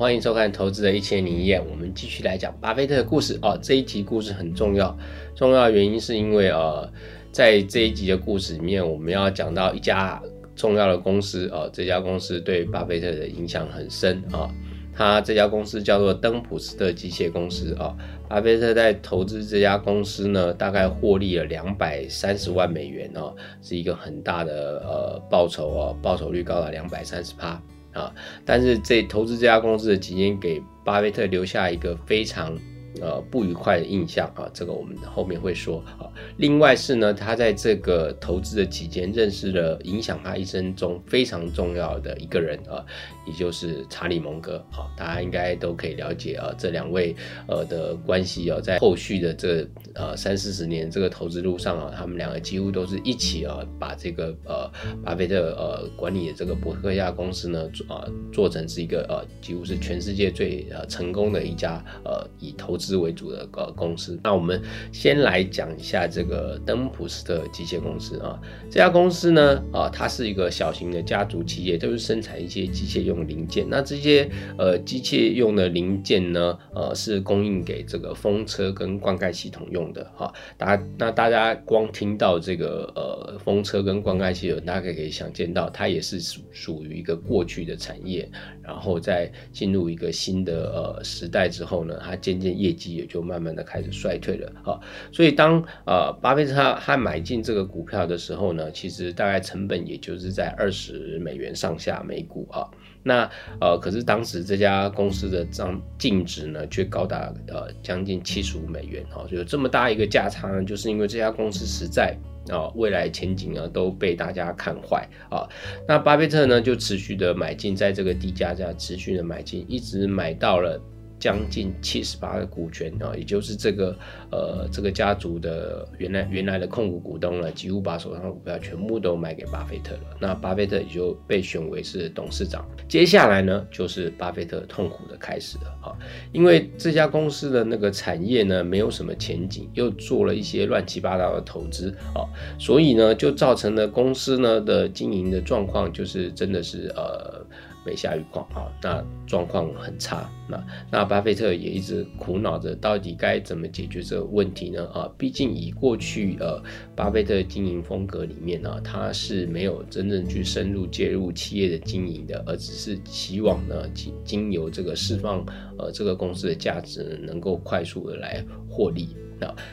欢迎收看《投资的一千零一夜》，我们继续来讲巴菲特的故事哦。这一集故事很重要，重要原因是因为呃，在这一集的故事里面，我们要讲到一家重要的公司哦，这家公司对巴菲特的影响很深啊。他这家公司叫做登普斯特机械公司啊。巴菲特在投资这家公司呢，大概获利了两百三十万美元哦，是一个很大的呃报酬哦，报酬率高达两百三十趴。啊，但是这投资这家公司的几年，给巴菲特留下一个非常。呃，不愉快的印象啊，这个我们后面会说啊。另外是呢，他在这个投资的期间认识了影响他一生中非常重要的一个人啊，也就是查理蒙格。好，大家应该都可以了解啊，这两位呃的关系啊，在后续的这呃三四十年这个投资路上啊，他们两个几乎都是一起啊，把这个呃巴菲特呃管理的这个伯克夏公司呢啊做成是一个呃几乎是全世界最呃成功的一家呃以投资为主的个公司，那我们先来讲一下这个登普斯特机械公司啊。这家公司呢，啊，它是一个小型的家族企业，都是生产一些机械用零件。那这些呃机械用的零件呢，呃，是供应给这个风车跟灌溉系统用的哈。大家那大家光听到这个呃风车跟灌溉系统，大家可以想见到，它也是属属于一个过去的产业。然后在进入一个新的呃时代之后呢，它渐渐业绩也就慢慢的开始衰退了啊。所以当呃巴菲特他买进这个股票的时候呢，其实大概成本也就是在二十美元上下每股啊。那呃可是当时这家公司的账净值呢却高达呃将近七十五美元啊，就有这么大一个价差呢，就是因为这家公司实在。啊，未来前景呢都被大家看坏啊。那巴菲特呢就持续的买进，在这个低价价持续的买进，一直买到了。将近七十八的股权啊，也就是这个呃这个家族的原来原来的控股股东呢，几乎把手上的股票全部都卖给巴菲特了。那巴菲特也就被选为是董事长。接下来呢，就是巴菲特痛苦的开始了啊，因为这家公司的那个产业呢没有什么前景，又做了一些乱七八糟的投资啊，所以呢就造成了公司呢的经营的状况就是真的是呃。没下雨况啊，那状况很差。那那巴菲特也一直苦恼着，到底该怎么解决这个问题呢？啊，毕竟以过去呃巴菲特经营风格里面呢，他是没有真正去深入介入企业的经营的，而只是希望呢经经由这个释放呃这个公司的价值，能够快速的来获利。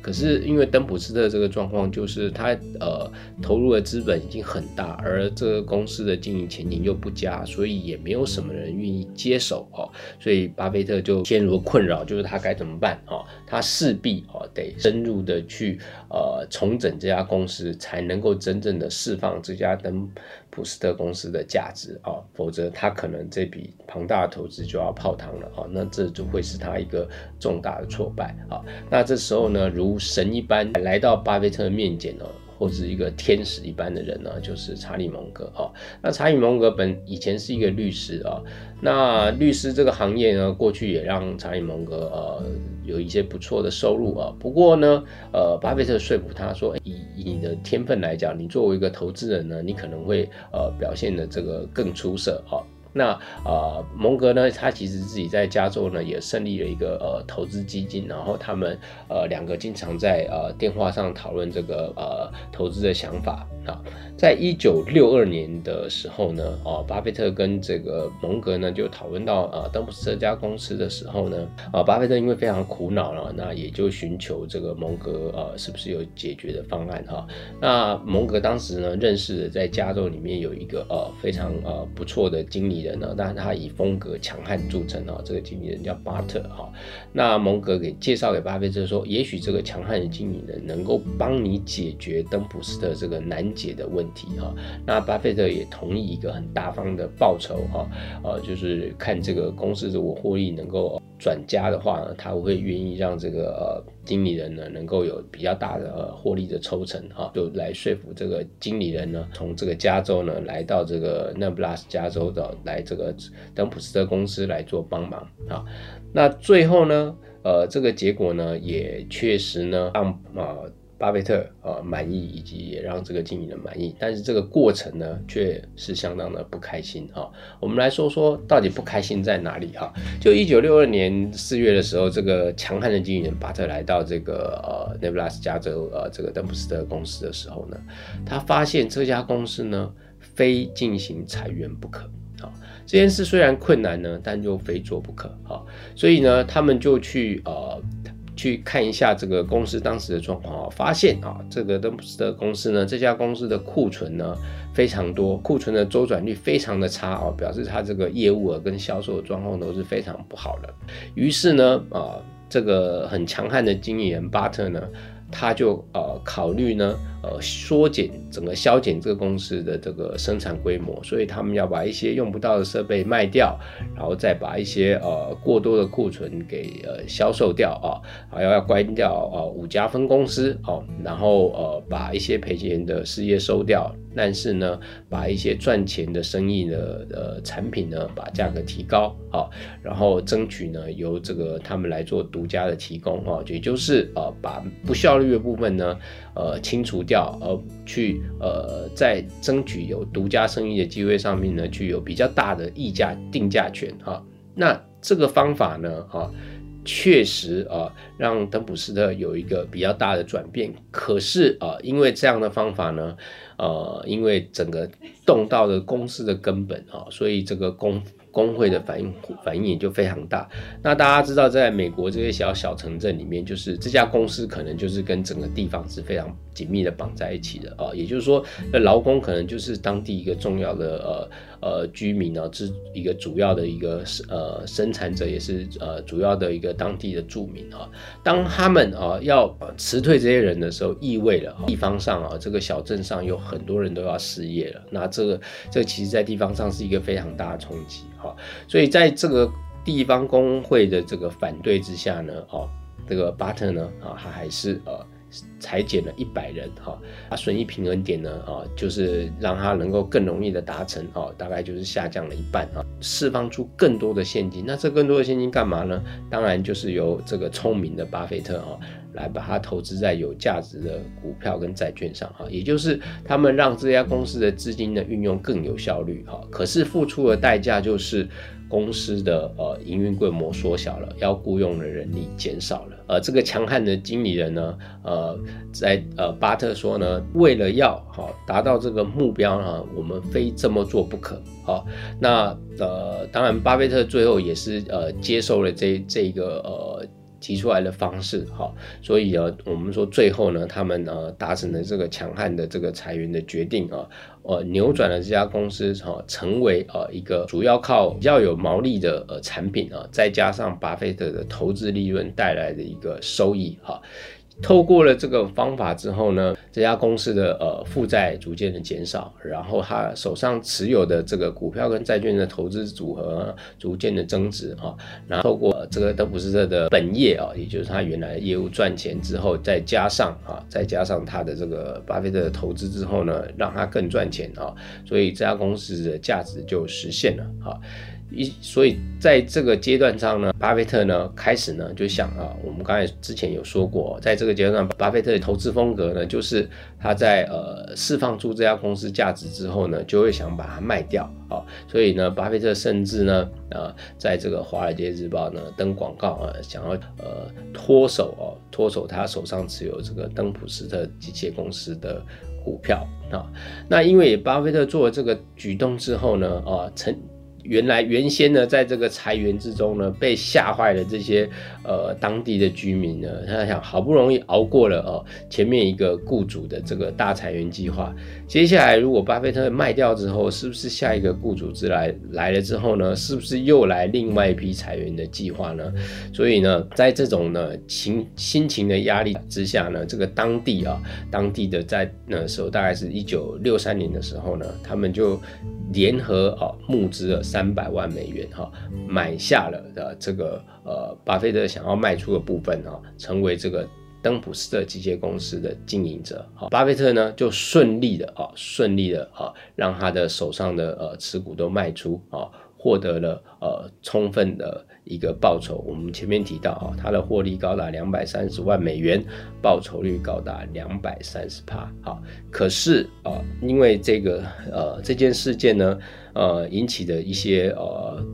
可是因为登普斯特这个状况，就是他呃投入的资本已经很大，而这个公司的经营前景又不佳，所以也没有什么人愿意接手哦，所以巴菲特就陷入了困扰，就是他该怎么办哦？他势必哦得深入的去呃重整这家公司，才能够真正的释放这家登普斯特公司的价值啊，否则他可能这笔庞大的投资就要泡汤了啊，那这就会是他一个重大的挫败啊，那这时候。呢，如神一般来到巴菲特面前呢，或者一个天使一般的人呢，就是查理蒙格啊。那查理蒙格本以前是一个律师啊，那律师这个行业呢，过去也让查理蒙格呃有一些不错的收入啊。不过呢，呃，巴菲特说服他说，以你的天分来讲，你作为一个投资人呢，你可能会呃表现的这个更出色啊。那呃，蒙格呢，他其实自己在加州呢也设立了一个呃投资基金，然后他们呃两个经常在呃电话上讨论这个呃投资的想法啊。在一九六二年的时候呢，哦，巴菲特跟这个蒙格呢就讨论到呃登普斯这家公司的时候呢，啊，巴菲特因为非常苦恼了，那也就寻求这个蒙格呃是不是有解决的方案哈。那蒙格当时呢认识的在加州里面有一个呃非常呃不错的经理。人呢？但他以风格强悍著称哦。这个经理人叫巴特哈。那蒙格给介绍给巴菲特说，也许这个强悍的经理人能够帮你解决登普斯特这个难解的问题哈。那巴菲特也同意一个很大方的报酬哈，呃，就是看这个公司如果获利能够。转家的话呢，他会愿意让这个呃经理人呢能够有比较大的呃获利的抽成哈，就来说服这个经理人呢，从这个加州呢来到这个那布拉斯加州的来这个登普斯特公司来做帮忙啊。那最后呢，呃，这个结果呢也确实呢让啊巴菲特呃满意，以及也让这个经理人满意。但是这个过程呢，却是相当的不开心哈。我们来说说到底不开心在哪里哈？就一九六二年四月的时候，这个强悍的经理人巴特来到这个呃内布拉斯加州呃这个登普斯特公司的时候呢，他发现这家公司呢非进行裁员不可啊。这件事虽然困难呢，但又非做不可哈。所以呢，他们就去呃去看一下这个公司当时的状况啊，发现啊，这个登普斯特公司呢，这家公司的库存呢非常多，库存的周转率非常的差啊，表示它这个业务啊跟销售的状况都是非常不好的。于是呢，啊，这个很强悍的经理人巴特呢。他就呃考虑呢，呃缩减整个削减这个公司的这个生产规模，所以他们要把一些用不到的设备卖掉，然后再把一些呃过多的库存给呃销售掉啊，还要要关掉呃五家分公司哦，然后呃把一些赔钱的事业收掉。但是呢，把一些赚钱的生意的呃产品呢，把价格提高啊，然后争取呢由这个他们来做独家的提供啊，也就是呃把不需要率的部分呢呃清除掉，而去呃在争取有独家生意的机会上面呢，具有比较大的溢价定价权哈。那这个方法呢啊。确实啊，让登普斯特有一个比较大的转变。可是啊，因为这样的方法呢，呃，因为整个动到了公司的根本啊，所以这个公工会的反应反应也就非常大。那大家知道，在美国这些小小城镇里面，就是这家公司可能就是跟整个地方是非常紧密的绑在一起的啊。也就是说，那劳工可能就是当地一个重要的呃。呃，居民呢是一个主要的一个呃生产者，也是呃主要的一个当地的住民啊。当他们啊要辞退这些人的时候，意味着地方上啊这个小镇上有很多人都要失业了。那这个这其实在地方上是一个非常大的冲击哈。所以在这个地方工会的这个反对之下呢，哦，这个巴特呢啊，他还是呃。裁减了一百人，哈，啊，损益平衡点呢，啊，就是让它能够更容易的达成，哦，大概就是下降了一半，啊，释放出更多的现金。那这更多的现金干嘛呢？当然就是由这个聪明的巴菲特，啊，来把它投资在有价值的股票跟债券上，哈，也就是他们让这家公司的资金的运用更有效率，哈，可是付出的代价就是。公司的呃营运规模缩小了，要雇佣的人力减少了。呃，这个强悍的经理人呢，呃，在呃巴特说呢，为了要好达到这个目标呢，我们非这么做不可。好，那呃，当然巴菲特最后也是呃接受了这这个呃。提出来的方式，哈，所以呢，我们说最后呢，他们呢达成了这个强悍的这个裁员的决定啊，呃，扭转了这家公司哈，成为呃一个主要靠比较有毛利的呃产品啊，再加上巴菲特的投资利润带来的一个收益哈。透过了这个方法之后呢，这家公司的呃负债逐渐的减少，然后他手上持有的这个股票跟债券的投资组合逐渐的增值啊，然后透过这个德普斯特的本业啊，也就是他原来业务赚钱之后，再加上啊，再加上他的这个巴菲特的投资之后呢，让他更赚钱啊，所以这家公司的价值就实现了啊。一，所以在这个阶段上呢，巴菲特呢开始呢就想啊，我们刚才之前有说过，在这个阶段上，巴菲特的投资风格呢，就是他在呃释放出这家公司价值之后呢，就会想把它卖掉啊。所以呢，巴菲特甚至呢，呃，在这个《华尔街日报》呢登广告啊，想要呃脱手哦，脱手他手上持有这个登普斯特机械公司的股票啊。那因为巴菲特做了这个举动之后呢，啊，曾。原来原先呢，在这个裁员之中呢，被吓坏了这些呃当地的居民呢，他想好不容易熬过了哦前面一个雇主的这个大裁员计划，接下来如果巴菲特卖掉之后，是不是下一个雇主之来来了之后呢，是不是又来另外一批裁员的计划呢？所以呢，在这种呢情心情的压力之下呢，这个当地啊，当地的在那时候大概是一九六三年的时候呢，他们就。联合啊募资了三百万美元哈，买下了的这个呃巴菲特想要卖出的部分哈，成为这个登普斯特机械公司的经营者。好，巴菲特呢就顺利的啊顺利的啊让他的手上的呃持股都卖出啊。获得了呃充分的一个报酬。我们前面提到啊，它的获利高达两百三十万美元，报酬率高达两百三十帕。好，可是啊，因为这个呃这件事件呢，呃引起的一些呃。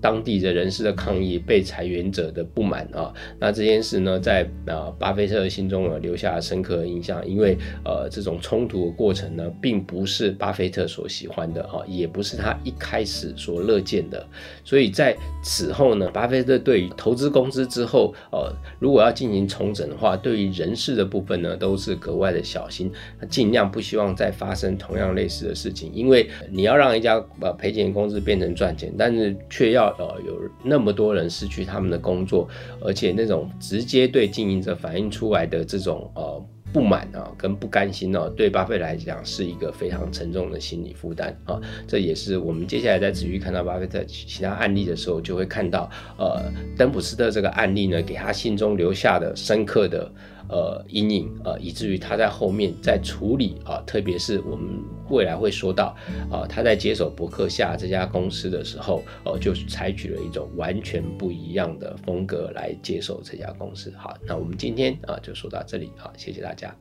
当地的人士的抗议，被裁员者的不满啊，那这件事呢，在啊巴菲特的心中呢留下了深刻的印象，因为呃这种冲突的过程呢，并不是巴菲特所喜欢的啊，也不是他一开始所乐见的，所以在此后呢，巴菲特对于投资公司之后，呃如果要进行重整的话，对于人事的部分呢，都是格外的小心，尽量不希望再发生同样类似的事情，因为你要让一家呃赔钱公司变成赚钱，但是却要呃，有那么多人失去他们的工作，而且那种直接对经营者反映出来的这种呃不满啊，跟不甘心哦，对巴菲特来讲是一个非常沉重的心理负担啊。这也是我们接下来在持续看到巴菲特其他案例的时候，就会看到呃，登普斯特这个案例呢，给他心中留下的深刻的。呃，阴影呃，以至于他在后面在处理啊，特别是我们未来会说到啊，他在接手伯克夏这家公司的时候，呃，就采取了一种完全不一样的风格来接手这家公司。好，那我们今天啊就说到这里，好，谢谢大家。